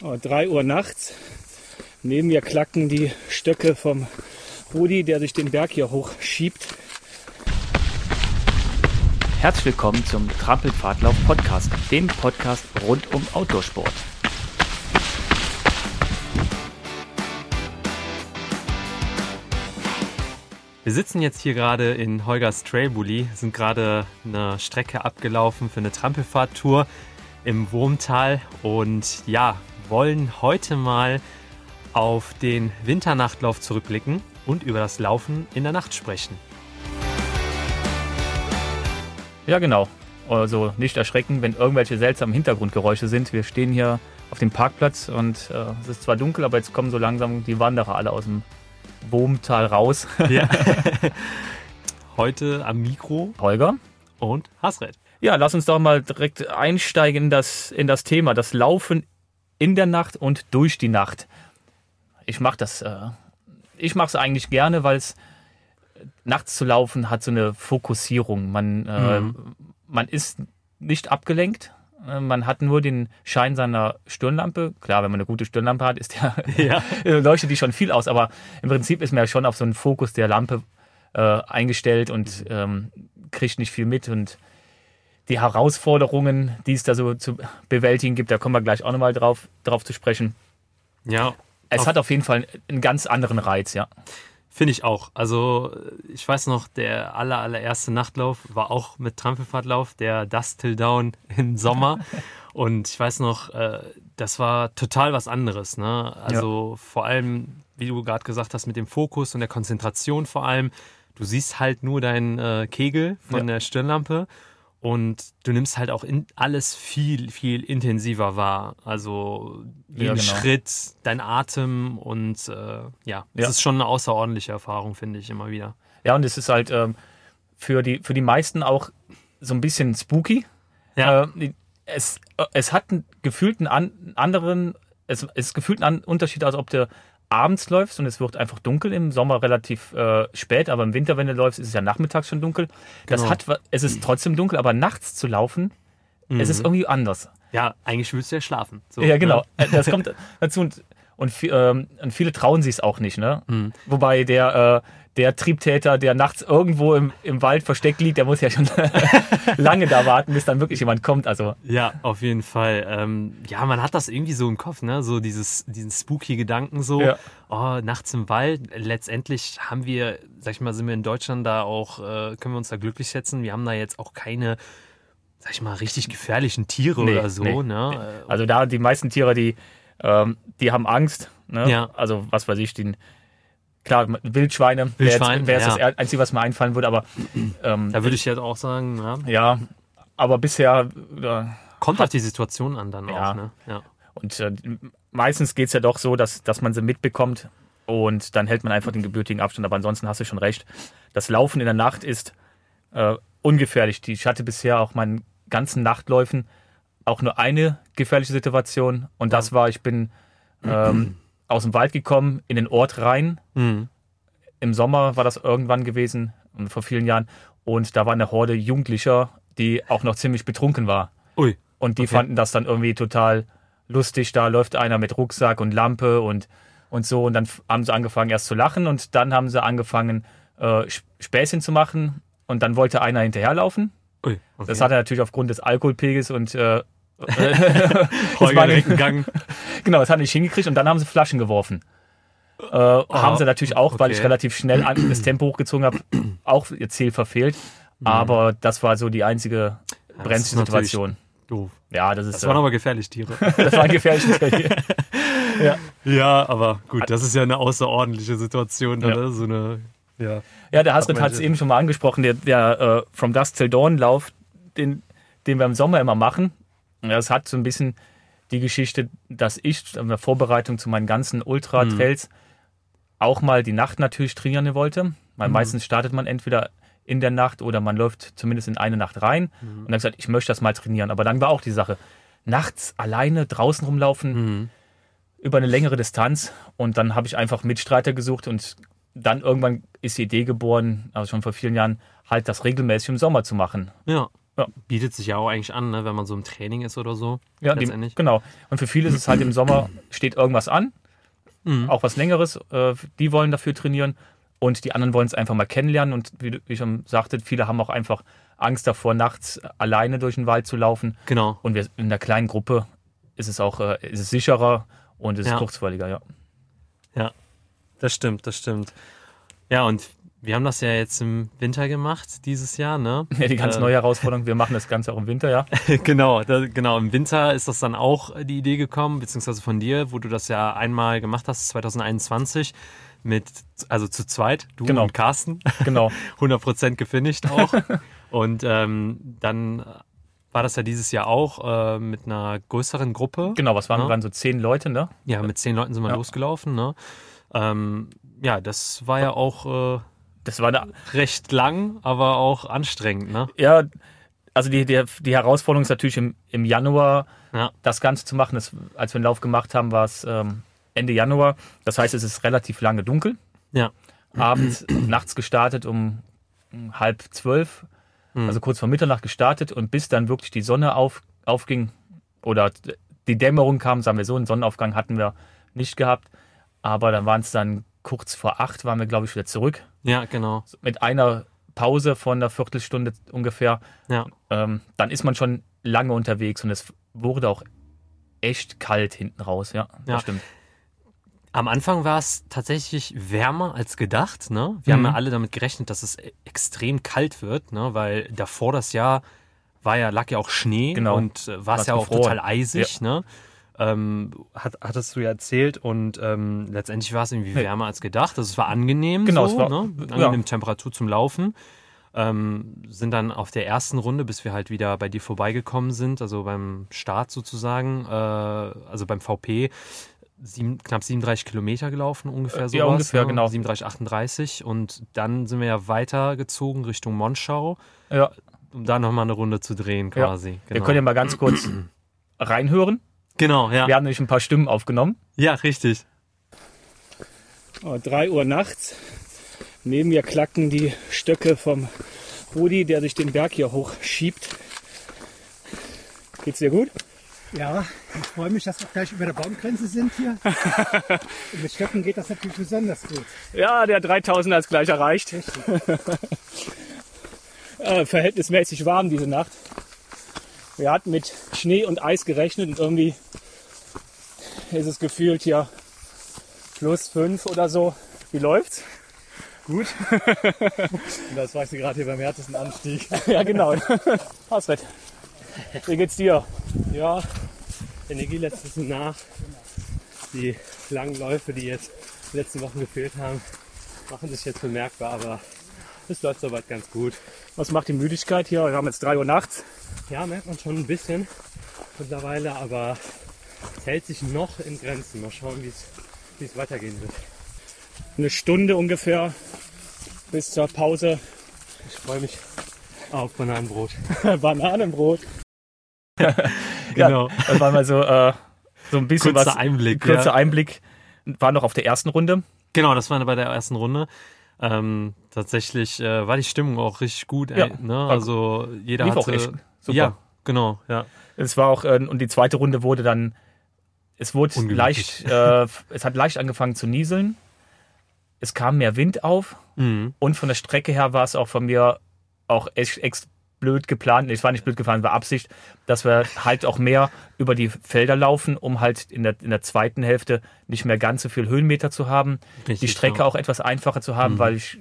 Oh, 3 Uhr nachts. Neben mir klacken die Stöcke vom Rudi, der sich den Berg hier hochschiebt. Herzlich willkommen zum Trampelpfadlauf Podcast, dem Podcast rund um Outdoorsport. Wir sitzen jetzt hier gerade in Holgers Trailbully, sind gerade eine Strecke abgelaufen für eine Trampelfahrttour im Wurmtal und ja, wollen heute mal auf den Winternachtlauf zurückblicken und über das Laufen in der Nacht sprechen. Ja, genau. Also nicht erschrecken, wenn irgendwelche seltsamen Hintergrundgeräusche sind. Wir stehen hier auf dem Parkplatz und äh, es ist zwar dunkel, aber jetzt kommen so langsam die Wanderer alle aus dem Wurmtal raus. Ja. heute am Mikro Holger. und Hasred. Ja, lass uns doch mal direkt einsteigen in das, in das Thema, das Laufen in der Nacht und durch die Nacht. Ich mache das, äh, ich mache es eigentlich gerne, weil es nachts zu laufen hat so eine Fokussierung. Man, äh, man ist nicht abgelenkt. Äh, Man hat nur den Schein seiner Stirnlampe. Klar, wenn man eine gute Stirnlampe hat, ist der, Ja. leuchtet die schon viel aus. Aber im Prinzip ist man ja schon auf so einen Fokus der Lampe äh, eingestellt und ähm, kriegt nicht viel mit. Und die Herausforderungen, die es da so zu bewältigen gibt, da kommen wir gleich auch nochmal drauf, drauf zu sprechen. Ja, Es Auf- hat auf jeden Fall einen ganz anderen Reiz, ja. Finde ich auch. Also ich weiß noch, der aller, allererste Nachtlauf war auch mit Trampelfahrtlauf, der Dust Till Down im Sommer. Und ich weiß noch, äh, das war total was anderes. Ne? Also vor allem, wie du gerade gesagt hast, mit dem Fokus und der Konzentration vor allem. Du siehst halt nur deinen äh, Kegel von Ja. der Stirnlampe und du nimmst halt auch alles viel, viel intensiver wahr. Also jeden genau. Schritt, dein Atem und äh, ja, das Ja. ist schon eine außerordentliche Erfahrung, finde ich immer wieder. Ja, und es ist halt ähm, für, die, für die meisten auch so ein bisschen spooky. Ja. Äh, es, es hat einen gefühlten an, anderen, es, ist gefühlt ein Unterschied, als ob du abends läufst und es wird einfach dunkel. Im Sommer relativ äh, spät, aber im Winter, wenn du läufst, ist es ja nachmittags schon dunkel. Das Genau. hat, es ist trotzdem dunkel, aber nachts zu laufen, es ist irgendwie anders. Ja, eigentlich willst du ja schlafen. So, Ja, genau. Ne? Äh, Das kommt dazu. Und, und, ähm, und viele trauen sich es auch nicht. Ne? Mhm. Wobei der, äh, der Triebtäter, der nachts irgendwo im, im Wald versteckt liegt, der muss ja schon lange da warten, bis dann wirklich jemand kommt. Also Ja, auf jeden Fall. Ähm, ja, man hat das irgendwie so im Kopf, ne? So dieses, diesen spooky Gedanken so. Ja. Oh, nachts im Wald. Letztendlich haben wir, sag ich mal, sind wir in Deutschland da auch, äh, können wir uns da glücklich schätzen. Wir haben da jetzt auch keine, sag ich mal, richtig gefährlichen Tiere Nee, oder so, nee, ne? Also da die meisten Tiere, die, ähm, die haben Angst. Ne? Ja. Also was weiß ich, den, klar, Wildschweine, Wildschwein, wäre ja. das Einzige, was mir einfallen würde, aber ähm, Da würde ich jetzt auch sagen, ja, ja, aber bisher, äh, kommt auf die Situation an dann Ja. auch, ne? Ja. und äh, meistens geht es ja doch so, dass, dass man sie mitbekommt und dann hält man einfach den gebürtigen Abstand, aber ansonsten hast du schon recht. Das Laufen in der Nacht ist äh, ungefährlich. Ich hatte bisher auch meinen ganzen Nachtläufen auch nur eine gefährliche Situation und das war, ich bin ähm, aus dem Wald gekommen, in den Ort rein. Mhm. Im Sommer war das irgendwann gewesen, vor vielen Jahren. Und da war eine Horde Jugendlicher, die auch noch ziemlich betrunken war. Ui. Und die Okay. fanden das dann irgendwie total lustig. Da läuft einer mit Rucksack und Lampe und, und so. Und dann haben sie angefangen erst zu lachen und dann haben sie angefangen, äh, Sp- Späßchen zu machen. Und dann wollte einer hinterherlaufen. Ui. Okay. Das hat er natürlich aufgrund des Alkoholpegels und äh, Holger war- Rickengang. Genau, das hat nicht hingekriegt und dann haben sie Flaschen geworfen. Äh, haben sie natürlich auch, weil ich okay. relativ schnell das Tempo hochgezogen habe, auch ihr Ziel verfehlt. Aber das war so die einzige das brenzliche ist Situation. Doof. Ja, das ist Das waren äh, aber gefährliche Tiere. das war ein gefährliches Tier. ja. Ja, aber gut, das ist ja eine außerordentliche Situation, Ja. oder? So eine, ja. ja, der Hasrit Hat es eben schon mal angesprochen, der, der äh, From Dusk Till Dawn Lauf, den, den wir im Sommer immer machen. Ja, Das hat so ein bisschen die Geschichte, dass ich in der Vorbereitung zu meinen ganzen Ultra-Trails auch mal die Nacht natürlich trainieren wollte. Weil meistens startet man entweder in der Nacht oder man läuft zumindest in eine Nacht rein. Und dann gesagt, ich möchte das mal trainieren. Aber dann war auch die Sache, nachts alleine draußen rumlaufen Mhm. über eine längere Distanz. Und dann habe ich einfach Mitstreiter gesucht und dann irgendwann ist die Idee geboren, also schon vor vielen Jahren, halt das regelmäßig im Sommer zu machen. Ja. Ja. bietet sich ja auch eigentlich an, ne, wenn man so im Training ist oder so. Ja, letztendlich. genau. Und für viele ist es halt im Sommer, steht irgendwas an, Mhm. auch was Längeres. Äh, die wollen dafür trainieren und die anderen wollen es einfach mal kennenlernen. Und wie, wie ich schon sagte, viele haben auch einfach Angst davor, nachts alleine durch den Wald zu laufen. Genau. Und wir, in der kleinen Gruppe ist es auch äh, ist es sicherer und es ist Ja. kurzweiliger, ja. Ja, das stimmt, das stimmt. Ja, und wir haben das ja jetzt im Winter gemacht, dieses Jahr, ne? ja die ganz Äh, neue Herausforderung. Wir machen das Ganze auch im Winter, ja. genau, da, genau. Im Winter ist das dann auch die Idee gekommen, beziehungsweise von dir, wo du das ja einmal gemacht hast, 2021, mit, also zu zweit, du Genau. und Carsten, Genau. 100% gefinisht auch. und ähm, dann war das ja dieses Jahr auch äh, mit einer größeren Gruppe. Genau, was waren, Ja. waren so zehn Leute, ne? Ja, mit zehn Leuten sind wir Ja. losgelaufen. Ne? Ähm, ja, das war ja auch Das war äh, recht lang, aber auch anstrengend. Ne? ja, also die, die, die Herausforderung ist natürlich im, im Januar Ja. das Ganze zu machen. Das, als wir den Lauf gemacht haben, war es ähm, Ende Januar. Das heißt, es ist relativ lange dunkel. Ja. Abends, nachts gestartet um halb zwölf, Mhm. also kurz vor Mitternacht gestartet und bis dann wirklich die Sonne auf, aufging oder die Dämmerung kam, sagen wir so, einen Sonnenaufgang hatten wir nicht gehabt. Aber dann waren es dann kurz vor acht, waren wir, glaube ich, wieder zurück. ja, genau. Mit einer Pause von einer Viertelstunde ungefähr. Ja. Ähm, dann ist man schon lange unterwegs und es wurde auch echt kalt hinten raus, ja, Ja. stimmt. Am Anfang war es tatsächlich wärmer als gedacht. Ne? Wir haben Mhm. ja alle damit gerechnet, dass es e- extrem kalt wird, ne? weil davor das Jahr war ja, lag ja auch Schnee Genau. und äh, war es ja auch gefroren. total eisig. Ne? Ähm, hat, hattest du ja erzählt und ähm, letztendlich war es irgendwie wärmer als gedacht. Also es war angenehm, Genau, so, es war- ne? ja. angenehme Temperatur zum Laufen. Ähm, sind dann auf der ersten Runde, bis wir halt wieder bei dir vorbeigekommen sind, also beim Start sozusagen, äh, also beim VP, sieben, knapp 37 Kilometer gelaufen, ungefähr Äh, sowas. ja, ungefähr, ne? genau. 37, 38 und dann sind wir ja weitergezogen Richtung Monschau, Ja, um da nochmal eine Runde zu drehen Ja. quasi. Wir können ja mal ganz kurz reinhören. Genau, ja. Wir haben nämlich ein paar Stimmen aufgenommen. Ja, richtig. Oh, 3 Uhr nachts. Neben mir klacken die Stöcke vom Rudi, der sich den Berg hier hochschiebt. Geht's dir gut? Ja, ich freue mich, dass wir gleich über der Baumgrenze sind hier. Und mit Stöcken geht das natürlich besonders gut. Ja, der 3000er ist gleich erreicht. äh, verhältnismäßig warm diese Nacht. Wir hatten mit Schnee und Eis gerechnet und irgendwie ist es gefühlt hier plus 5 oder so. Wie läuft's? Gut. Und das war ich gerade hier beim härtesten Anstieg. ja, genau. Hasret. Wie geht's dir? Ja, Energie lässt bisschen nach. Die langen Läufe, die jetzt die letzten Wochen gefehlt haben, machen sich jetzt bemerkbar, aber es läuft soweit ganz gut. Was macht die Müdigkeit hier? Wir haben jetzt 3 Uhr nachts. Ja, merkt man schon ein bisschen mittlerweile, aber es hält sich noch in Grenzen. Mal schauen, wie es wie es weitergehen wird. Eine Stunde ungefähr bis zur Pause. Ich freue mich auf Bananenbrot. Bananenbrot. Genau. Das war mal so, äh, so ein bisschen Kurzer was. Einblick. Kurzer ja. Einblick. War noch auf der ersten Runde. Genau, das war bei der ersten Runde. Ähm, tatsächlich äh, war die Stimmung auch richtig gut. Ey, Ja, ne? Also jeder Lief auch hatte. echt super. Ja, genau. Ja. Es war auch, äh, und die zweite Runde wurde dann, es wurde leicht, äh, es hat leicht angefangen zu nieseln. Es kam mehr Wind auf Mhm. und von der Strecke her war es auch von mir auch echt, echt blöd geplant. Nee, es war nicht blöd geplant, war Absicht, dass wir halt auch mehr über die Felder laufen, um halt in der, in der zweiten Hälfte nicht mehr ganz so viel Höhenmeter zu haben. Richtig, die Strecke ja. auch etwas einfacher zu haben, Mhm. weil ich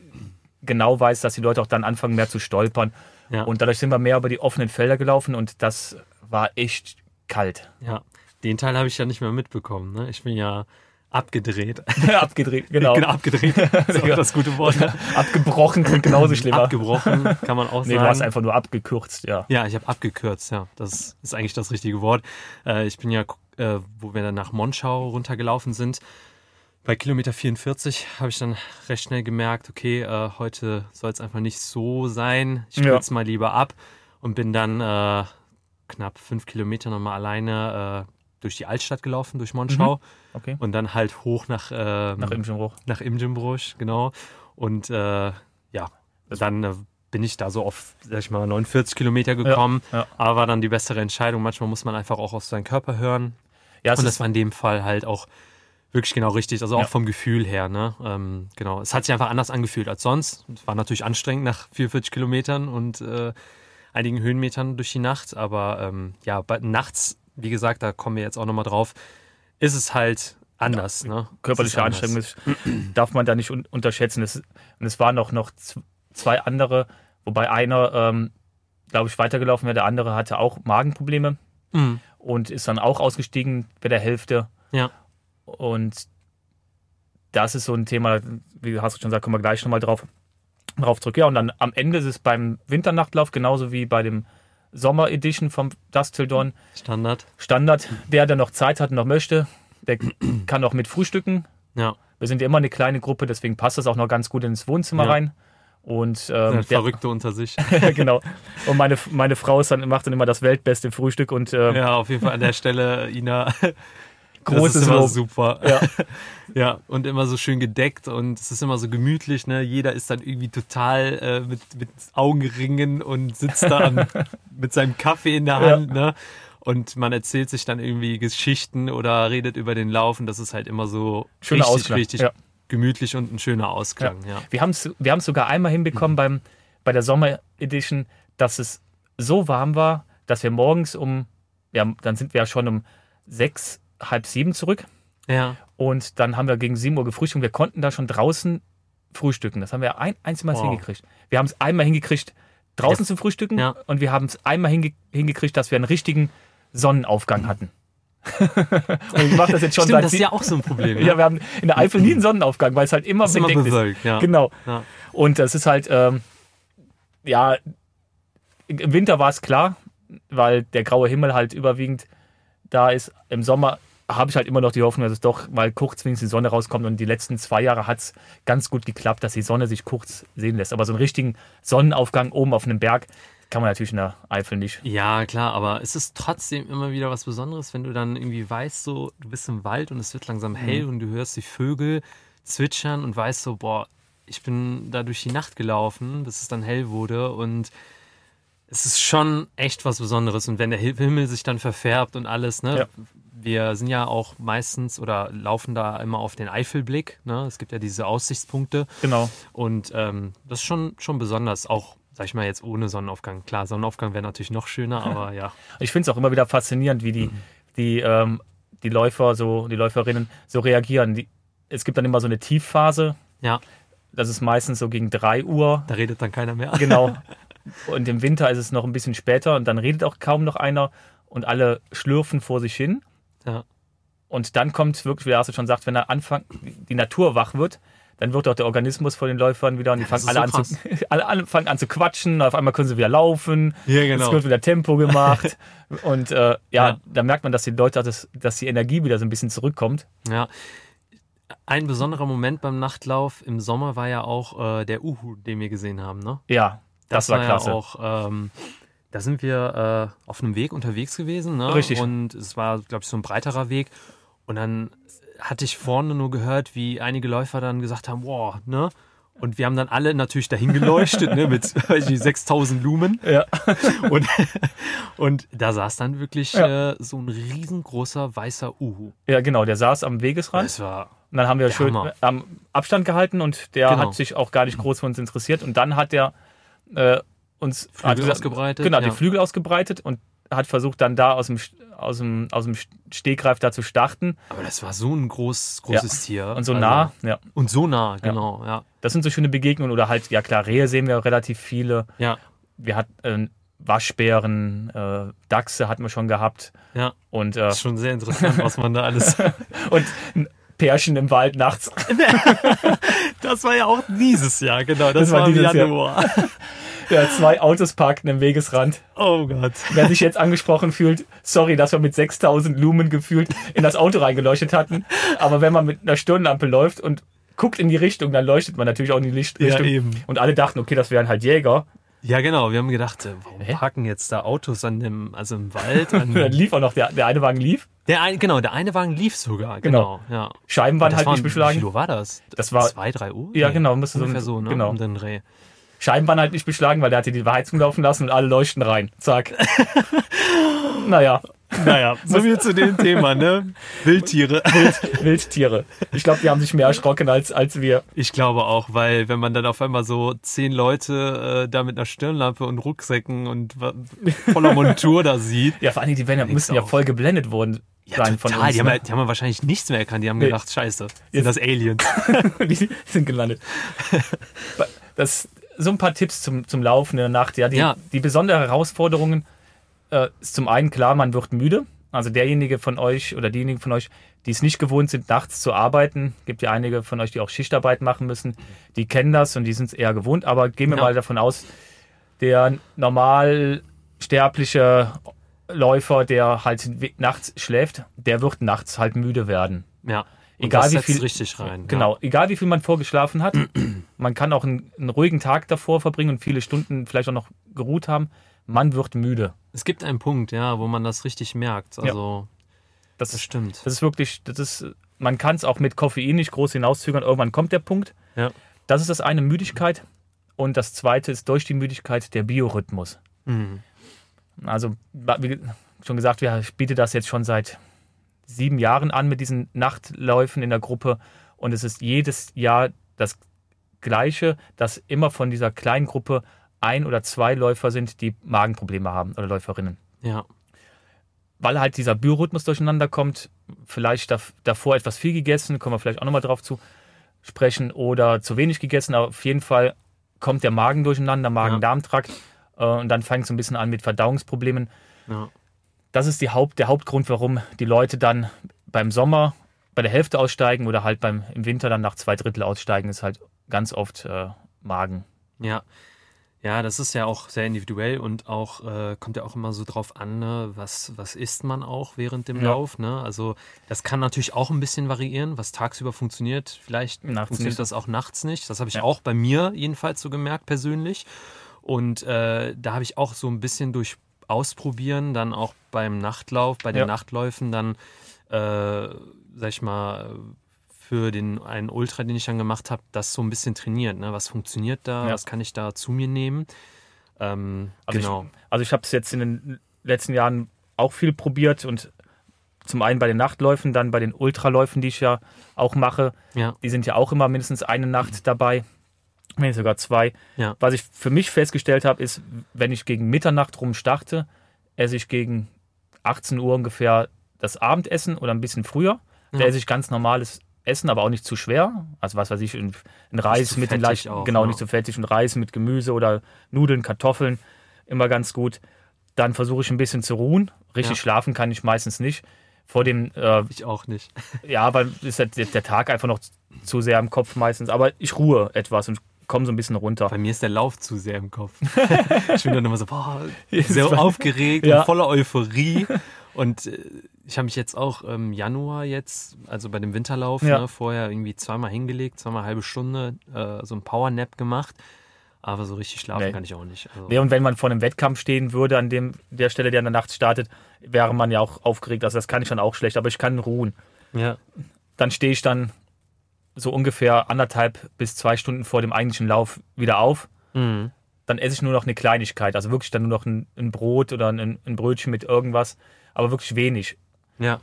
genau weiß, dass die Leute auch dann anfangen mehr zu stolpern. Ja. Und dadurch sind wir mehr über die offenen Felder gelaufen und das war echt kalt. Ja. Den Teil habe ich ja nicht mehr mitbekommen. Ne? Ich bin ja abgedreht. Abgedreht, genau. genau, abgedreht. Das ist das gute Wort. Abgebrochen klingt genauso schlimmer. Abgebrochen, kann man auch nee, sagen. du hast einfach nur abgekürzt, ja. Ja, ich habe abgekürzt, ja. Das ist eigentlich das richtige Wort. Äh, ich bin ja, äh, wo wir dann nach Monschau runtergelaufen sind, bei Kilometer 44 habe ich dann recht schnell gemerkt, okay, äh, heute soll es einfach nicht so sein. Ich Ja. kürze mal lieber ab und bin dann knapp fünf Kilometer nochmal alleine durch die Altstadt gelaufen, durch Monschau Okay. und dann halt hoch nach, ähm, Nach Imschenbruch. nach Imgenbruch, genau. Und äh, ja, dann äh, bin ich da so auf, sag ich mal, 49 Kilometer gekommen. ja. Aber war dann die bessere Entscheidung. Manchmal muss man einfach auch auf seinen Körper hören. Ja, Und das war in dem Fall halt auch wirklich genau richtig. Also auch Ja. vom Gefühl her. Ne? Ähm, genau. Es hat sich einfach anders angefühlt als sonst. Es war natürlich anstrengend nach 44 Kilometern und äh, einigen Höhenmetern durch die Nacht. Aber ähm, ja, bei, nachts, wie gesagt, da kommen wir jetzt auch nochmal drauf, ist es halt anders. ne? Es körperliche. Anstrengung ist, darf man da nicht un unterschätzen. Es, und es waren auch noch zwei andere, wobei einer, ähm, glaube ich, weitergelaufen wäre. Der andere hatte auch Magenprobleme Mhm. und ist dann auch ausgestiegen bei der Hälfte. Ja. Und das ist so ein Thema, wie hast du schon gesagt, kommen wir gleich nochmal drauf, drauf zurück. Ja, und dann am Ende ist es beim Winternachtlauf genauso wie bei dem Sommer Edition vom Dust Till Dawn Standard. Standard. Der, der noch Zeit hat und noch möchte, der kann auch mit frühstücken. Ja. Wir sind ja immer eine kleine Gruppe, deswegen passt das auch noch ganz gut ins Wohnzimmer Ja. rein. Und ähm, Sind der, Verrückte unter sich. genau. Und meine, meine Frau ist dann, macht dann immer das weltbeste Frühstück und ähm, Ja, auf jeden Fall an der Stelle, Ina. Großes das ist immer Lob. super. Ja. ja, und immer so schön gedeckt und es ist immer so gemütlich, ne? Jeder ist dann irgendwie total äh, mit, mit Augenringen und sitzt da am, mit seinem Kaffee in der Hand, ne? Und man erzählt sich dann irgendwie Geschichten oder redet über den Lauf und das ist halt immer so Schöner richtig, Ausklang, richtig ja. gemütlich und ein schöner Ausklang, ja. wir haben es wir haben's sogar einmal hinbekommen beim, bei der Sommer Edition, dass es so warm war, dass wir morgens um, ja, dann sind wir ja schon um sechs, halb sieben zurück. Ja, Und dann haben wir gegen 7 Uhr gefrühstückt. Wir konnten da schon draußen frühstücken. Das haben wir ein einziges Mal Wow. hingekriegt. Wir haben es einmal hingekriegt, draußen zu frühstücken. Ja. Und wir haben es einmal hinge hingekriegt, dass wir einen richtigen Sonnenaufgang hatten. und ich mache das jetzt schon Stimmt, seit das ist ja auch so ein Problem. ja, wir haben in der Eifel nie einen Sonnenaufgang, weil es halt immer ist immer bewölkt, ja. Genau. Ja. Und das ist halt, ähm, ja, im Winter war es klar, weil der graue Himmel halt überwiegend da ist. Im Sommer habe ich halt immer noch die Hoffnung, dass es doch mal kurz wenigstens die Sonne rauskommt. Und die letzten zwei Jahre hat es ganz gut geklappt, dass die Sonne sich kurz sehen lässt. Aber so einen richtigen Sonnenaufgang oben auf einem Berg kann man natürlich in der Eifel nicht. Ja, klar, aber es ist trotzdem immer wieder was Besonderes, wenn du dann irgendwie weißt, so, du bist im Wald und es wird langsam hell und du hörst die Vögel zwitschern und weißt so, boah, ich bin da durch die Nacht gelaufen, bis es dann hell wurde und es ist schon echt was Besonderes. Und wenn der Himmel sich dann verfärbt und alles, ne? Ja. Wir sind ja auch meistens oder laufen da immer auf den Eifelblick. Ne? Es gibt ja diese Aussichtspunkte. Genau. Und ähm, das ist schon, schon besonders, auch, sag ich mal, jetzt ohne Sonnenaufgang. Klar, Sonnenaufgang wäre natürlich noch schöner, aber ja. Ich finde es auch immer wieder faszinierend, wie die, die, ähm, die Läufer, so, die Läuferinnen so reagieren. Die, es gibt dann immer so eine Tiefphase. Ja, Das ist meistens so gegen 3 Uhr. da redet dann keiner mehr. Genau. Und im Winter ist es noch ein bisschen später und dann redet auch kaum noch einer und alle schlürfen vor sich hin. Ja. Und dann kommt wirklich, wie Arthur schon sagt, wenn er anfängt, die Natur wach wird, dann wird auch der Organismus von den Läufern wieder und die das fangen alle, ist an so zu, alle, alle fangen an zu quatschen, auf einmal können sie wieder laufen, Ja, es genau. wird wieder Tempo gemacht und äh, ja, Ja. da merkt man, dass die Leute, dass, dass die Energie wieder so ein bisschen zurückkommt. Ja. Ein besonderer Moment beim Nachtlauf im Sommer war ja auch äh, der Uhu, den wir gesehen haben, ne? Ja, das, war klasse. Ja auch, ähm, da sind wir äh, auf einem Weg unterwegs gewesen, ne? Richtig. Und es war, glaube ich, so ein breiterer Weg. Und dann hatte ich vorne nur gehört, wie einige Läufer dann gesagt haben, wow, ne? Und wir haben dann alle natürlich dahin geleuchtet, ne, mit weiß ich nicht, 6000 Lumen. Ja. Und, und da saß dann wirklich Ja. äh, so ein riesengroßer weißer Uhu. ja, genau, der saß am Wegesrand. Das war, Und dann haben wir Der schön Hammer. am Abstand gehalten und der Genau. hat sich auch gar nicht groß für uns interessiert. Und dann hat er äh, uns Flügel hat ausgebreitet, Genau, ja. die Flügel ausgebreitet und hat versucht, dann da aus dem, aus dem, aus dem Stegreif da zu starten. aber das war so ein groß, großes Tier. Und so Also- nah, ja. Und so nah, genau, ja. Das sind so schöne Begegnungen. Oder halt, ja klar, Rehe sehen wir relativ viele. Ja, Wir hatten äh, Waschbären, äh, Dachse hatten wir schon gehabt. ja. Und, äh, Das ist schon sehr interessant, was man da alles. und Pärchen im Wald nachts. Das war ja auch dieses Jahr, genau. Das, Das war war dieses Jahr. Ja, zwei Autos parkten im Wegesrand. Oh Gott. Wer sich jetzt angesprochen fühlt, sorry, dass wir mit 6000 Lumen gefühlt in das Auto reingeleuchtet hatten. Aber wenn man mit einer Stirnlampe läuft und guckt in die Richtung, dann leuchtet man natürlich auch in die Lichtrichtung. Ja, eben. Und alle dachten, okay, das wären halt Jäger. Ja, genau. Wir haben gedacht, äh, warum Hä? parken jetzt da Autos an dem, also im Wald? An, dann lief auch noch, der, der eine Wagen lief. der ein, genau, der eine Wagen lief sogar. Genau. Genau. Ja. Scheiben waren halt nicht Wie beschlagen. viel Uhr war das? Das war- Zwei, drei Uhr? Ja, genau, so Ungefähr ein- so, ne? genau. Um den Dreh. Scheiben waren halt nicht beschlagen, weil der hatte die Heizung laufen lassen und alle leuchten rein. Zack. naja, Naja, so viel zu dem Thema, ne? Wildtiere. Wildtiere. Ich glaube, die haben sich mehr erschrocken als, als wir. Ich glaube auch, weil wenn man dann auf einmal so zehn Leute äh, da mit einer Stirnlampe und Rucksäcken und voller Montur da sieht. Ja, vor allem, die ja, müssen ja voll geblendet worden sein von total. uns. die, haben, ne? ja- die haben ja wahrscheinlich nichts mehr erkannt. Die haben Nee. gedacht, scheiße, sind das Aliens. die sind gelandet. Das, so ein paar Tipps zum, zum Laufen in der Nacht. Ja, die, Ja. die besondere Herausforderungen äh, ist zum einen klar, man wird müde. Also derjenige von euch oder diejenigen von euch, die es nicht gewohnt sind, nachts zu arbeiten, gibt ja einige von euch, die auch Schichtarbeit machen müssen, die kennen das und die sind es eher gewohnt. Aber gehen wir Ja. mal davon aus, der normal sterbliche Läufer, der halt nachts schläft, der wird nachts halt müde werden. Ja. Egal das wie viel- richtig rein. Genau, egal wie viel man vorgeschlafen hat, man kann auch einen, einen ruhigen Tag davor verbringen und viele Stunden vielleicht auch noch geruht haben. Man wird müde. Ja. Es gibt einen Punkt, ja, wo man das richtig merkt. Also, Das das ist, stimmt. das ist wirklich, das ist, man kann es auch mit Koffein nicht groß hinauszögern. Irgendwann kommt der Punkt. Ja. Das ist das eine Müdigkeit. Und das zweite ist durch die Müdigkeit der Biorhythmus. Mhm. Also, wie schon gesagt, wir- ich biete das jetzt schon seit sieben Jahren an mit diesen Nachtläufen in der Gruppe. Und es ist jedes Jahr das Gleiche, dass immer von dieser kleinen Gruppe ein oder zwei Läufer sind, die Magenprobleme haben oder Läuferinnen. Ja. Weil halt dieser Biorhythmus durcheinander kommt, vielleicht dav- davor etwas viel gegessen, kommen wir vielleicht auch nochmal drauf zu sprechen, oder zu wenig gegessen, aber auf jeden Fall kommt der Magen durcheinander, Magen-Darm-Trakt, äh, und dann fängt es ein bisschen an mit Verdauungsproblemen ja. Das ist Haupt, der Hauptgrund, warum die Leute dann beim Sommer bei der Hälfte aussteigen oder halt beim, im Winter dann nach zwei Drittel aussteigen, ist halt ganz oft äh, Magen. Ja. Ja, das ist ja auch sehr individuell und auch äh, kommt ja auch immer so drauf an, ne, was, was isst man auch während dem Ja. Lauf. Ne? Also das kann natürlich auch ein bisschen variieren, was tagsüber funktioniert. Vielleicht Nachts funktioniert nicht. das auch nachts nicht. Das habe ich Ja. auch bei mir jedenfalls so gemerkt persönlich. Und äh, da habe ich auch so ein bisschen durch Ausprobieren, dann auch beim Nachtlauf, bei den Ja. Nachtläufen dann, äh, sag ich mal, für den einen Ultra, den ich dann gemacht habe, das so ein bisschen trainiert. Ne? Was funktioniert da? Ja. Was kann ich da zu mir nehmen? Ähm, Also genau. Ich, also ich habe es jetzt in den letzten Jahren auch viel probiert und zum einen bei den Nachtläufen, dann bei den Ultraläufen, die ich ja auch mache. ja, Die sind ja auch immer mindestens eine Nacht dabei, nicht sogar zwei. Ja. Was ich für mich festgestellt habe, ist, wenn ich gegen Mitternacht rum starte, esse ich gegen 18 Uhr ungefähr das Abendessen oder ein bisschen früher. Da Ja. esse ich ganz normales Essen, aber auch nicht zu schwer. Also was weiß ich, ein, ein Reis zu mit den fettig leicht, auch, genau ja. nicht so fettig und Reis mit Gemüse oder Nudeln, Kartoffeln, immer ganz gut. Dann versuche ich ein bisschen zu ruhen. Richtig Ja. schlafen kann ich meistens nicht. Vor dem äh, ich auch nicht. ja, weil ist halt der der Tag einfach noch zu sehr im Kopf meistens. Aber ich ruhe etwas und komme so ein bisschen runter. Bei mir ist der Lauf zu sehr im Kopf. ich bin dann immer so, boah, sehr aufgeregt Ja. und voller Euphorie. Und äh, ich habe mich jetzt auch im Januar jetzt, also bei dem Winterlauf, Ja. ne, vorher irgendwie zweimal hingelegt, zweimal eine halbe Stunde, äh, so ein Powernap gemacht. Aber so richtig schlafen Nee. kann ich auch nicht. Also, Nee, und wenn man vor einem Wettkampf stehen würde, an dem, der Stelle, der in der Nacht startet, wäre man ja auch aufgeregt. Also das kann ich dann auch schlecht, aber ich kann ruhen. ja. Dann stehe ich dann so ungefähr anderthalb bis zwei Stunden vor dem eigentlichen Lauf wieder auf. Mhm. Dann esse ich nur noch eine Kleinigkeit, also wirklich dann nur noch ein, ein Brot oder ein, ein Brötchen mit irgendwas, aber wirklich wenig. Ja,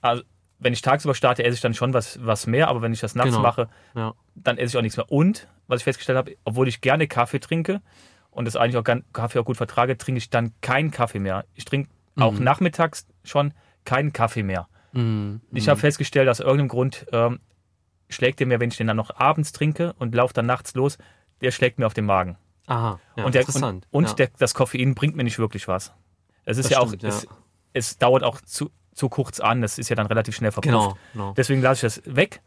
Also wenn ich tagsüber starte, esse ich dann schon was, was mehr, aber wenn ich das nachts Genau. mache, ja. dann esse ich auch nichts mehr. Und, was ich festgestellt habe, obwohl ich gerne Kaffee trinke und das eigentlich auch gern, Kaffee auch gut vertrage, trinke ich dann keinen Kaffee mehr. Ich trinke auch Mhm. nachmittags schon keinen Kaffee mehr. Mhm. Ich habe festgestellt, aus irgendeinem Grund ähm, schlägt der mir, wenn ich den dann noch abends trinke und laufe dann nachts los, der schlägt mir auf den Magen. Aha, ja, und der, interessant. Und, und ja. der, das Koffein bringt mir nicht wirklich was. Es ist Das ja auch, stimmt, ja. Es, es dauert auch zu, zu kurz an. Das ist ja dann relativ schnell verpufft. Genau, genau. Deswegen lasse ich das weg.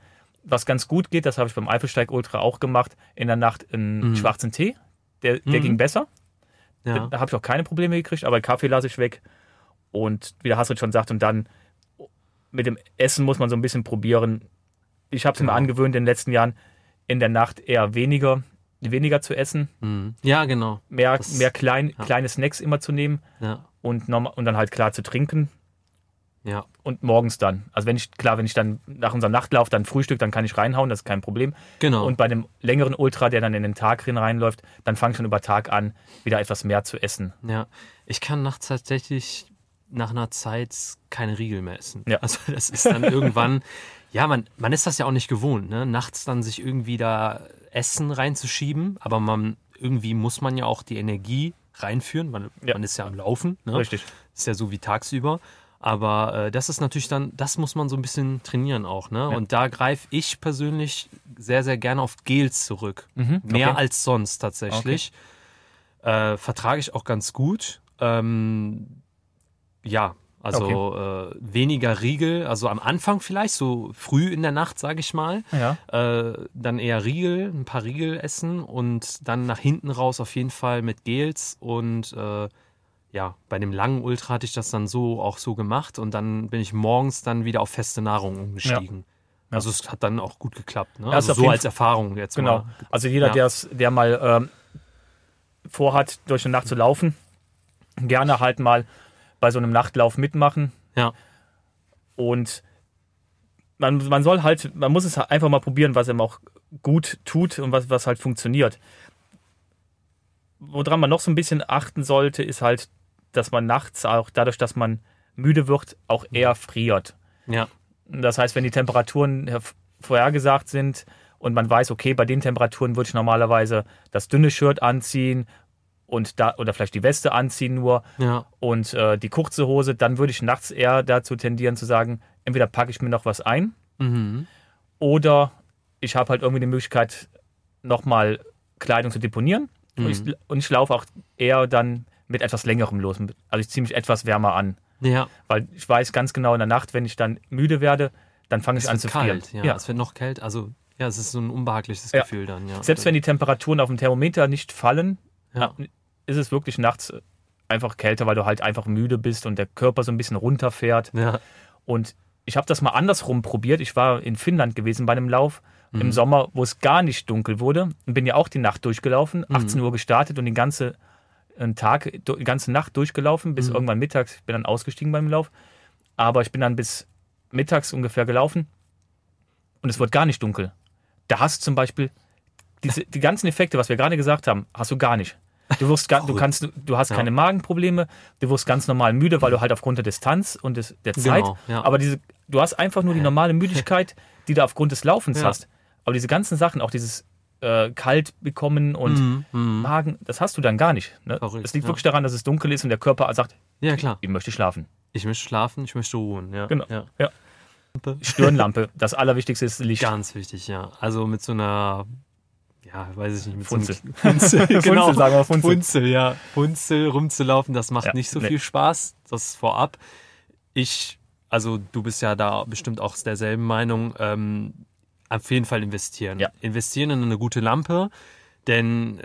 Was ganz gut geht, das habe ich beim Eifelsteig Ultra auch gemacht, in der Nacht einen Mhm. schwarzen Tee. Der, der Mhm. ging besser. Ja. Da habe ich auch keine Probleme gekriegt, aber Kaffee lasse ich weg. Und wie der Hasrit schon sagt, und dann mit dem Essen muss man so ein bisschen probieren. Ich habe es Genau. mir angewöhnt in den letzten Jahren, in der Nacht eher weniger, weniger zu essen, Mhm. ja, genau. mehr, Das- mehr klein, ja. kleine Snacks immer zu nehmen Ja. und, normal, und dann halt klar zu trinken. Ja. und morgens dann. Also wenn ich, klar, wenn ich dann nach unserem Nachtlauf dann Frühstück, dann kann ich reinhauen, das ist kein Problem. Genau. Und bei einem längeren Ultra, der dann in den Tag rein- reinläuft, dann fange ich schon über Tag an, wieder etwas mehr zu essen. Ja, ich kann nachts tatsächlich nach einer Zeit keine Riegel mehr essen. Ja. Also das ist dann irgendwann, ja, man, man ist das ja auch nicht gewohnt, ne? nachts dann sich irgendwie da Essen reinzuschieben, aber man irgendwie muss man ja auch die Energie reinführen, man, Ja. man ist ja am Laufen, ne? Richtig. ist ja so wie tagsüber. Aber äh, das ist natürlich dann, das muss man so ein bisschen trainieren auch, ne? Ja. Und da greife ich persönlich sehr, sehr gerne auf Gels zurück. Mhm, Mehr okay. als sonst tatsächlich. Äh, vertrage ich auch ganz gut. Ähm, ja, also äh, weniger Riegel, also am Anfang vielleicht, so früh in der Nacht, sage ich mal. Ja. Äh, dann eher Riegel, ein paar Riegel essen und dann nach hinten raus auf jeden Fall mit Gels und äh, ja, bei dem langen Ultra hatte ich das dann so auch so gemacht und dann bin ich morgens dann wieder auf feste Nahrung umgestiegen. Ja. Also es hat dann auch gut geklappt. Ne? Ja, Also so als Erfahrung jetzt Genau. mal. Also jeder, Ja. der mal ähm, vorhat, durch eine Nacht zu laufen, gerne halt mal bei so einem Nachtlauf mitmachen. Ja. Und man, man soll halt, man muss es einfach mal probieren, was einem auch gut tut und was, was halt funktioniert. Woran man noch so ein bisschen achten sollte, ist halt, dass man nachts auch dadurch, dass man müde wird, auch eher friert. Ja. Das heißt, wenn die Temperaturen vorhergesagt sind und man weiß, okay, bei den Temperaturen würde ich normalerweise das dünne Shirt anziehen und da oder vielleicht die Weste anziehen nur Ja. und äh, die kurze Hose, dann würde ich nachts eher dazu tendieren zu sagen, entweder packe ich mir noch was ein Mhm. oder ich habe halt irgendwie die Möglichkeit, nochmal Kleidung zu deponieren. Und, Mhm. ich, und ich laufe auch eher dann mit etwas längerem los. Also ich ziehe mich etwas wärmer an. Ja. Weil ich weiß ganz genau in der Nacht, wenn ich dann müde werde, dann fange ich an zu frieren. kalt, ja. Es wird noch kalt. Also ja, es ist so ein unbehagliches Ja. Gefühl dann, ja. Selbst wenn die Temperaturen auf dem Thermometer nicht fallen, ja. Ist es wirklich nachts einfach kälter, weil du halt einfach müde bist und der Körper so ein bisschen runterfährt. ja. Und ich habe das mal andersrum probiert. Ich war in Finnland gewesen bei einem Lauf Mhm. im Sommer, wo es gar nicht dunkel wurde und bin ja auch die Nacht durchgelaufen, Mhm. 18 Uhr gestartet und den ganzen Tag, die ganze Nacht durchgelaufen, Mhm. bis irgendwann mittags. Ich bin dann ausgestiegen beim Lauf. Aber ich bin dann bis mittags ungefähr gelaufen und es wird gar nicht dunkel. Da hast du zum Beispiel diese, die ganzen Effekte, was wir gerade gesagt haben, hast du gar nicht. Du wirst, du kannst, du hast Ja. keine Magenprobleme, du wirst ganz normal müde, weil du halt aufgrund der Distanz und des, der Zeit, Genau, ja. aber diese, du hast einfach nur die normale Müdigkeit, die du aufgrund des Laufens Ja. hast. Aber diese ganzen Sachen, auch dieses äh, kalt bekommen und Mhm. Mhm. Magen, das hast du dann gar nicht. Ne? Verrückt, Es liegt wirklich daran, dass es dunkel ist und der Körper sagt, ja, klar. ich möchte schlafen. Ich möchte schlafen, ich möchte ruhen. Ja. Genau. Ja. Stirnlampe, das Allerwichtigste ist Licht. Ganz wichtig, ja. Also mit so einer, ja, weiß ich nicht, mit Funzel. so Funzel, genau. Funzel, sagen wir Funzel. Funzel, ja. Funzel rumzulaufen, das macht Ja, nicht so nee. viel Spaß. Das vorab. Ich, also du bist ja da bestimmt auch derselben Meinung, ähm, auf jeden Fall investieren. Ja. Investieren in eine gute Lampe, denn äh,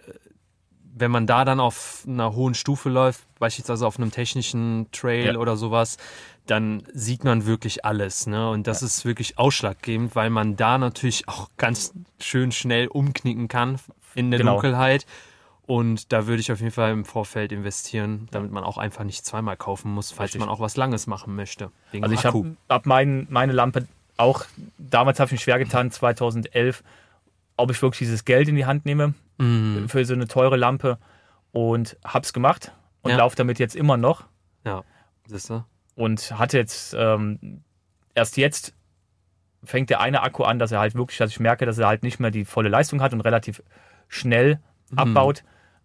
wenn man da dann auf einer hohen Stufe läuft, beispielsweise auf einem technischen Trail Ja. oder sowas, dann sieht man wirklich alles. Ne? Und das ist wirklich ausschlaggebend, weil man da natürlich auch ganz schön schnell umknicken kann in der Genau. Dunkelheit. Und da würde ich auf jeden Fall im Vorfeld investieren, damit man auch einfach nicht zweimal kaufen muss, falls Richtig. man auch was Langes machen möchte. Also ich habe hab mein, meine Lampe auch, damals habe ich mich schwer getan, 2011, ob ich wirklich dieses Geld in die Hand nehme Mhm. für so eine teure Lampe und hab's gemacht und Ja. laufe damit jetzt immer noch Ja, siehst du? Und hatte jetzt ähm, erst jetzt fängt der eine Akku an, dass er halt wirklich, dass ich merke, dass er halt nicht mehr die volle Leistung hat und relativ schnell abbaut.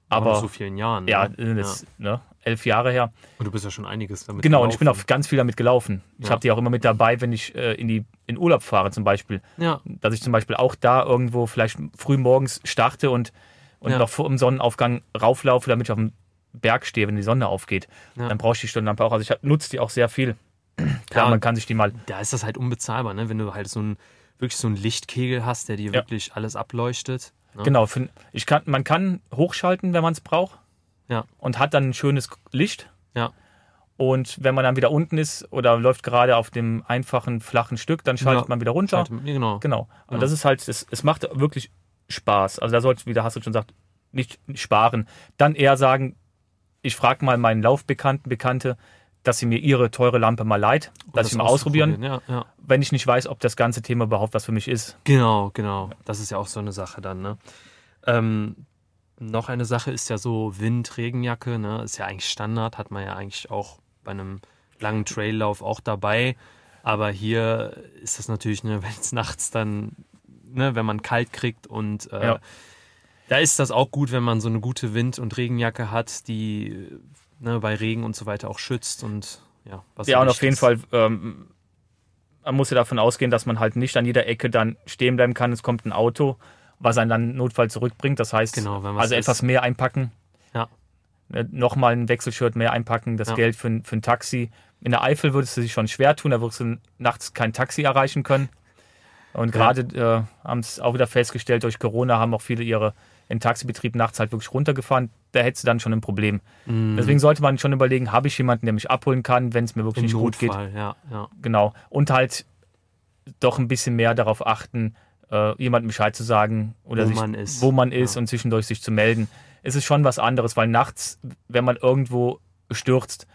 Aber nach so vielen Jahren. ja, ne? sind jetzt ne, elf Jahre her. Und du bist ja schon einiges damit Genau, und ich bin gelaufen. auch ganz viel damit gelaufen. Ich Ja. habe die auch immer mit dabei, wenn ich äh, in, die, in Urlaub fahre zum Beispiel. Ja, Dass ich zum Beispiel auch da irgendwo vielleicht früh morgens starte und, und Ja. noch vor dem Sonnenaufgang rauflaufe, damit ich auf dem Berg stehe, wenn die Sonne aufgeht. Ja. Dann brauche ich die Stundenlampe auch. Also ich nutze die auch sehr viel. Klar, Ja. man kann sich die mal. da ist das halt unbezahlbar, ne? wenn du halt so ein, wirklich so einen Lichtkegel hast, der dir Ja. wirklich alles ableuchtet. Ne? Genau, für, ich kann, man kann hochschalten, wenn man es braucht. Ja. Und hat dann ein schönes Licht. Ja. Und wenn man dann wieder unten ist oder läuft gerade auf dem einfachen, flachen Stück, dann schaltet Ja. man wieder runter. Schalte- Genau. Genau. Und Ja. das ist halt, es, es macht wirklich Spaß. Also da sollte, wie der Hassel schon sagt, nicht sparen. Dann eher sagen, ich frage mal meinen Laufbekannten, Bekannte, dass sie mir ihre teure Lampe mal leiht, dass das ich mal ausprobieren, Ja, ja. wenn ich nicht weiß, ob das ganze Thema überhaupt was für mich ist. Genau, genau. Das ist ja auch so eine Sache dann, ne? Ähm, noch eine Sache ist ja so Wind, Regenjacke, ne? Ist ja eigentlich Standard, hat man ja eigentlich auch bei einem langen Traillauf auch dabei. Aber hier ist das natürlich, ne, wenn es nachts dann, ne, wenn man kalt kriegt und äh, Ja. Da ist das auch gut, wenn man so eine gute Wind- und Regenjacke hat, die ne, bei Regen und so weiter auch schützt und ja, was Ja, und auf jeden wichtig Fall, ähm, man muss ja davon ausgehen, dass man halt nicht an jeder Ecke dann stehen bleiben kann. Es kommt ein Auto, was einen dann notfalls zurückbringt. Das heißt, Genau, also ist. etwas mehr einpacken. Ja. Äh, Nochmal ein Wechselshirt mehr einpacken, das Ja. Geld für, ein- für ein Taxi. In der Eifel würdest du sich schon schwer tun, da würdest du nachts kein Taxi erreichen können. Und Ja. gerade äh, haben es auch wieder festgestellt, durch Corona haben auch viele ihre in Taxibetrieb nachts halt wirklich runtergefahren. Da hättest du dann schon ein Problem. Mhm. Deswegen sollte man schon überlegen, habe ich jemanden, der mich abholen kann, wenn es mir wirklich Im nicht gut geht. Notfall, ja, ja. Genau. Und halt doch ein bisschen mehr darauf achten, äh, jemandem Bescheid zu sagen oder Wo sich, man ist. wo man ist Ja. und zwischendurch sich zu melden. Es ist schon was anderes, weil nachts, wenn man irgendwo stürzt,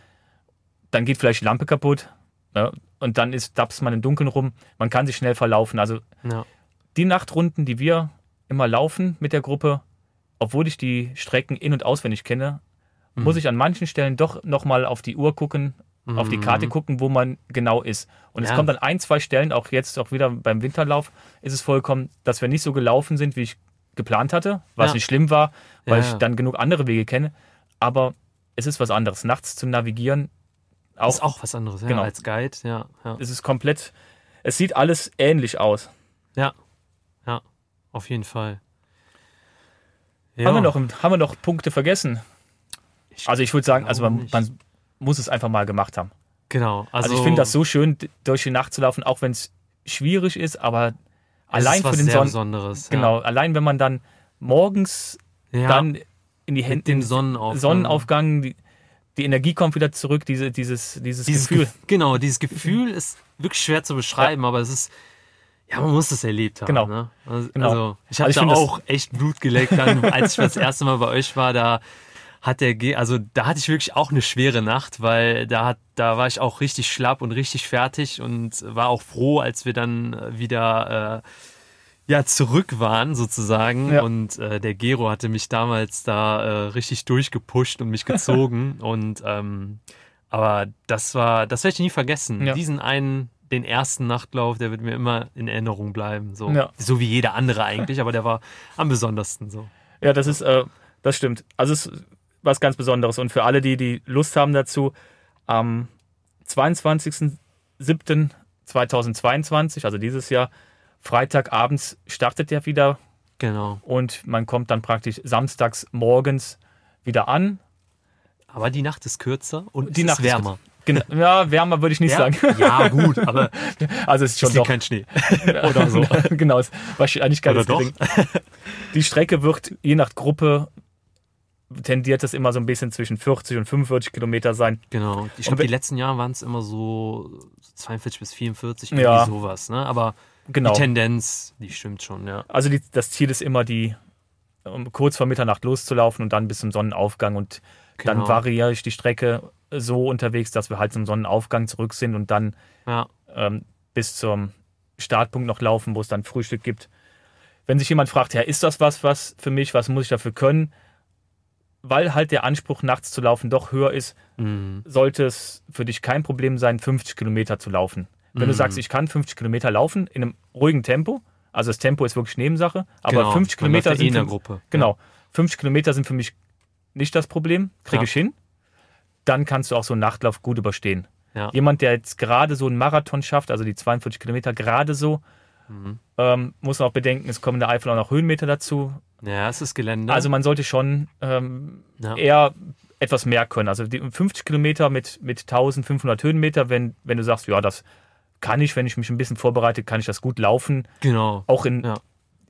dann geht vielleicht die Lampe kaputt ne? und dann ist, tapst man im Dunkeln rum. Man kann sich schnell verlaufen. Also die Nachtrunden, die wir immer laufen mit der Gruppe, obwohl ich die Strecken in- und auswendig kenne, Mhm. muss ich an manchen Stellen doch nochmal auf die Uhr gucken, auf die Karte gucken, wo man genau ist. Und es Mhm. Ja. kommt an ein, zwei Stellen, auch jetzt auch wieder beim Winterlauf, ist es vollkommen, dass wir nicht so gelaufen sind, wie ich geplant hatte, was Ja. nicht schlimm war, weil Ja, ich dann genug andere Wege kenne. Aber es ist was anderes. Nachts zu navigieren, auch, ist auch was anderes, ja, Genau. als Guide, ja, es ist komplett, es sieht alles ähnlich aus. Ja, auf jeden Fall. Ja, Haben, wir noch, haben wir noch Punkte vergessen? Ich Also ich würde sagen, also man, man muss es einfach mal gemacht haben. Genau. Also, Also, ich finde das so schön, durch die Nacht zu laufen, auch wenn es schwierig ist, aber allein ist für den Sonnen, Besonderes. genau, allein wenn man dann morgens Ja, ja dann in die Hände dem Sonnenaufgang. Sonnenaufgang, die, die Energie kommt wieder zurück, diese, dieses, dieses, Dieses Gefühl. Gefühl. Genau, dieses Gefühl ist wirklich schwer zu beschreiben, aber es ist, ja, man muss es erlebt haben. Genau. Ne? Also, Genau. also, ich habe Also da das- auch echt Blut geleckt, dann, als ich das erste Mal bei euch war, da hat der, Ge also da hatte ich wirklich auch eine schwere Nacht, weil da hat, da war ich auch richtig schlapp und richtig fertig und war auch froh, als wir dann äh, wieder äh, ja zurück waren sozusagen Ja. und äh, der Gero hatte mich damals da äh, richtig durchgepusht und mich gezogen und ähm, aber das war, das werde ich nie vergessen. Ja. Diesen einen, den ersten Nachtlauf, der wird mir immer in Erinnerung bleiben. So, Ja. so wie jeder andere eigentlich, aber der war am besondersten so. Ja, das ist, äh, das stimmt. Also es ist was ganz Besonderes. Und für alle, die die Lust haben dazu, am 22.07.2022, also dieses Jahr, Freitagabends startet der wieder Genau. und man kommt dann praktisch samstags morgens wieder an. Aber die Nacht ist kürzer und Die es Nacht ist ist wärmer. Genau, ja, wärmer würde ich nicht Ja? sagen. ja, gut, aber Also es ist schon es liegt doch. kein Schnee. Oder so. genau, ist Wahrscheinlichkeit Oder ist. Die Strecke wird je nach Gruppe tendiert es immer so ein bisschen zwischen 40 und 45 Kilometer sein. Genau. Ich glaube, die letzten Jahre waren es immer so 42 bis 44, irgendwie Ja. sowas. Ne? Aber Genau. die Tendenz, die stimmt schon, ja. Also die, das Ziel ist immer, die um kurz vor Mitternacht loszulaufen und dann bis zum Sonnenaufgang. Und dann Genau. variiere ich die Strecke so unterwegs, dass wir halt zum Sonnenaufgang zurück sind und dann Ja, ähm, bis zum Startpunkt noch laufen, wo es dann Frühstück gibt. Wenn sich jemand fragt, ja, ist das was, was für mich, was muss ich dafür können? Weil halt der Anspruch, nachts zu laufen, doch höher ist, mhm. sollte es für dich kein Problem sein, 50 Kilometer zu laufen. Wenn du Mhm. sagst, ich kann 50 Kilometer laufen in einem ruhigen Tempo, also das Tempo ist wirklich Nebensache, aber genau. 50 Man läuft Kilometer eh sind für, Gruppe. genau, 50 Kilometer sind für mich nicht das Problem, kriege Ja. ich hin. Dann kannst du auch so einen Nachtlauf gut überstehen. Ja. Jemand, der jetzt gerade so einen Marathon schafft, also die 42 Kilometer gerade so, Mhm. ähm, muss man auch bedenken, es kommen in der Eifel auch noch Höhenmeter dazu. Ja, es ist Gelände. Also man sollte schon ähm, ja. eher etwas mehr können. Also die 50 Kilometer mit, mit 1500 Höhenmeter, wenn, wenn du sagst, ja, das kann ich, wenn ich mich ein bisschen vorbereite, kann ich das gut laufen. genau. Auch in, Ja.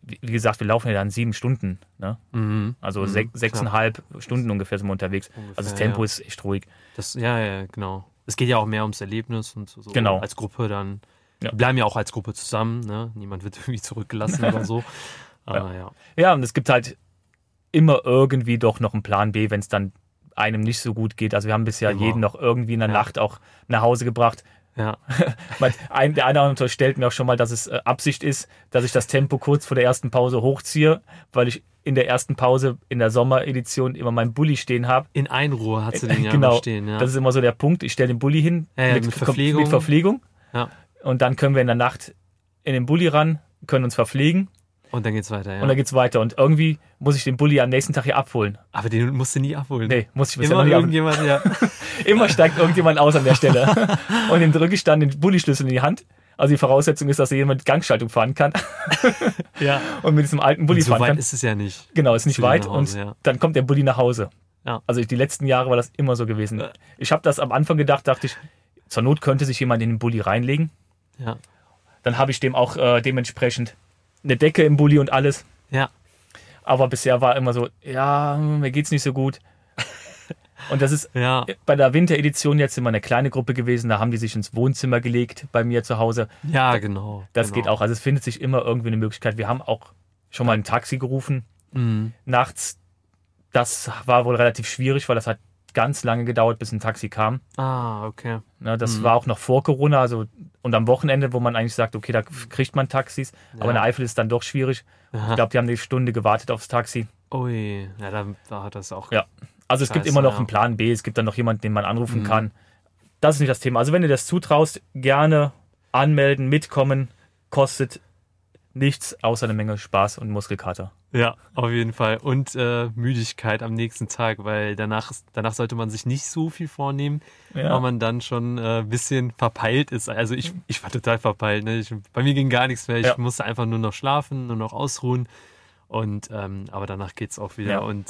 Wie gesagt, wir laufen ja dann sieben Stunden. Ne? Mhm. Also Mhm, sech, klar. sechseinhalb Stunden ungefähr sind wir unterwegs. Ungefähr, also das Tempo ja. ist echt ruhig. Das, ja, ja, genau. Es geht ja auch mehr ums Erlebnis und so. Genau. Als Gruppe dann. Ja. Wir bleiben ja auch als Gruppe zusammen. Ne? Niemand wird irgendwie zurückgelassen oder so. Aber ja. Ja, und es gibt halt immer irgendwie doch noch einen Plan B, wenn es dann einem nicht so gut geht. Also wir haben bisher Immer. jeden noch irgendwie in der Ja. Nacht auch nach Hause gebracht. Ja. Ein, der eine oder andere stellt mir auch schon mal, dass es äh, Absicht ist, dass ich das Tempo kurz vor der ersten Pause hochziehe, weil ich in der ersten Pause in der Sommeredition immer meinen Bulli stehen habe. In Einruhe hat sie den ja genau, immer stehen. Ja. das ist immer so der Punkt. Ich stelle den Bulli hin Ja, ja, mit Verpflegung. mit Verpflegung ja. und dann können wir in der Nacht in den Bulli ran, können uns verpflegen Und dann geht's weiter, ja. und dann geht's weiter. Und irgendwie muss ich den Bulli am nächsten Tag hier abholen. Aber den musst du nie abholen. Nee, muss ich bisher Immer noch irgendjemand, ja. Immer steigt irgendjemand aus an der Stelle. Und dem drücke ich dann den Bulli-Schlüssel in die Hand. Also die Voraussetzung ist, dass er jemand Gangschaltung fahren kann ja. und mit diesem alten Bulli so fahren weit kann. ist es ja nicht. Genau, ist nicht weit nach und Hause, ja. dann kommt der Bulli nach Hause. Ja. Also die letzten Jahre war das immer so gewesen. Ich habe das am Anfang gedacht, dachte ich, zur Not könnte sich jemand in den Bulli reinlegen. Ja. Dann habe ich dem auch äh, dementsprechend eine Decke im Bulli und alles. Ja. Aber bisher war immer so, ja, mir geht's nicht so gut. Und das ist Ja. bei der Winteredition jetzt immer eine kleine Gruppe gewesen. Da haben die sich ins Wohnzimmer gelegt bei mir zu Hause. Ja, genau. Das genau. geht auch. Also es findet sich immer irgendwie eine Möglichkeit. Wir haben auch schon mal ein Taxi gerufen Mhm. nachts. Das war wohl relativ schwierig, weil das hat ganz lange gedauert, bis ein Taxi kam. Ah, okay. Ja, das Mhm. war auch noch vor Corona, also und am Wochenende, wo man eigentlich sagt, okay, da kriegt man Taxis, aber in der Eifel ist dann doch schwierig. Ich glaube, die haben eine Stunde gewartet aufs Taxi. Ui, ja, dann war das auch. Ja. Also es gibt immer noch ja. einen Plan B, es gibt dann noch jemanden, den man anrufen Mhm. kann. Das ist nicht das Thema. Also wenn du das zutraust, gerne anmelden, mitkommen, kostet nichts außer eine Menge Spaß und Muskelkater. Ja, auf jeden Fall. Und äh, Müdigkeit am nächsten Tag, weil danach, danach sollte man sich nicht so viel vornehmen, Ja. weil man dann schon äh, ein bisschen verpeilt ist. Also ich, ich war total verpeilt. Ne? Ich, bei mir ging gar nichts mehr. Ich Ja. musste einfach nur noch schlafen, nur noch ausruhen. Und ähm, aber danach geht's auch wieder. Ja. Und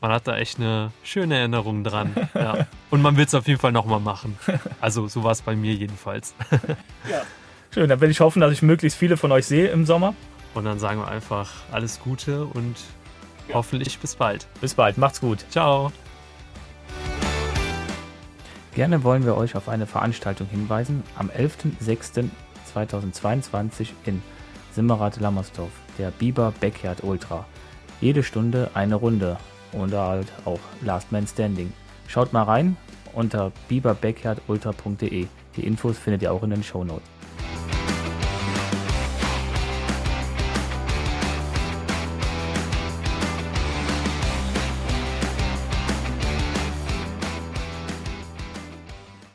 man hat da echt eine schöne Erinnerung dran. ja. Und man will es auf jeden Fall nochmal machen. Also so war es bei mir jedenfalls. Schön, dann will ich hoffen, dass ich möglichst viele von euch sehe im Sommer. Und dann sagen wir einfach alles Gute und hoffentlich bis bald. Bis bald, macht's gut. Ciao. Gerne wollen wir euch auf eine Veranstaltung hinweisen am 11.06.2022 in Simmerath-Lammersdorf, der Biber Backyard Ultra. Jede Stunde eine Runde und halt auch Last Man Standing. Schaut mal rein unter biberbackyardultra.de. Die Infos findet ihr auch in den Shownotes.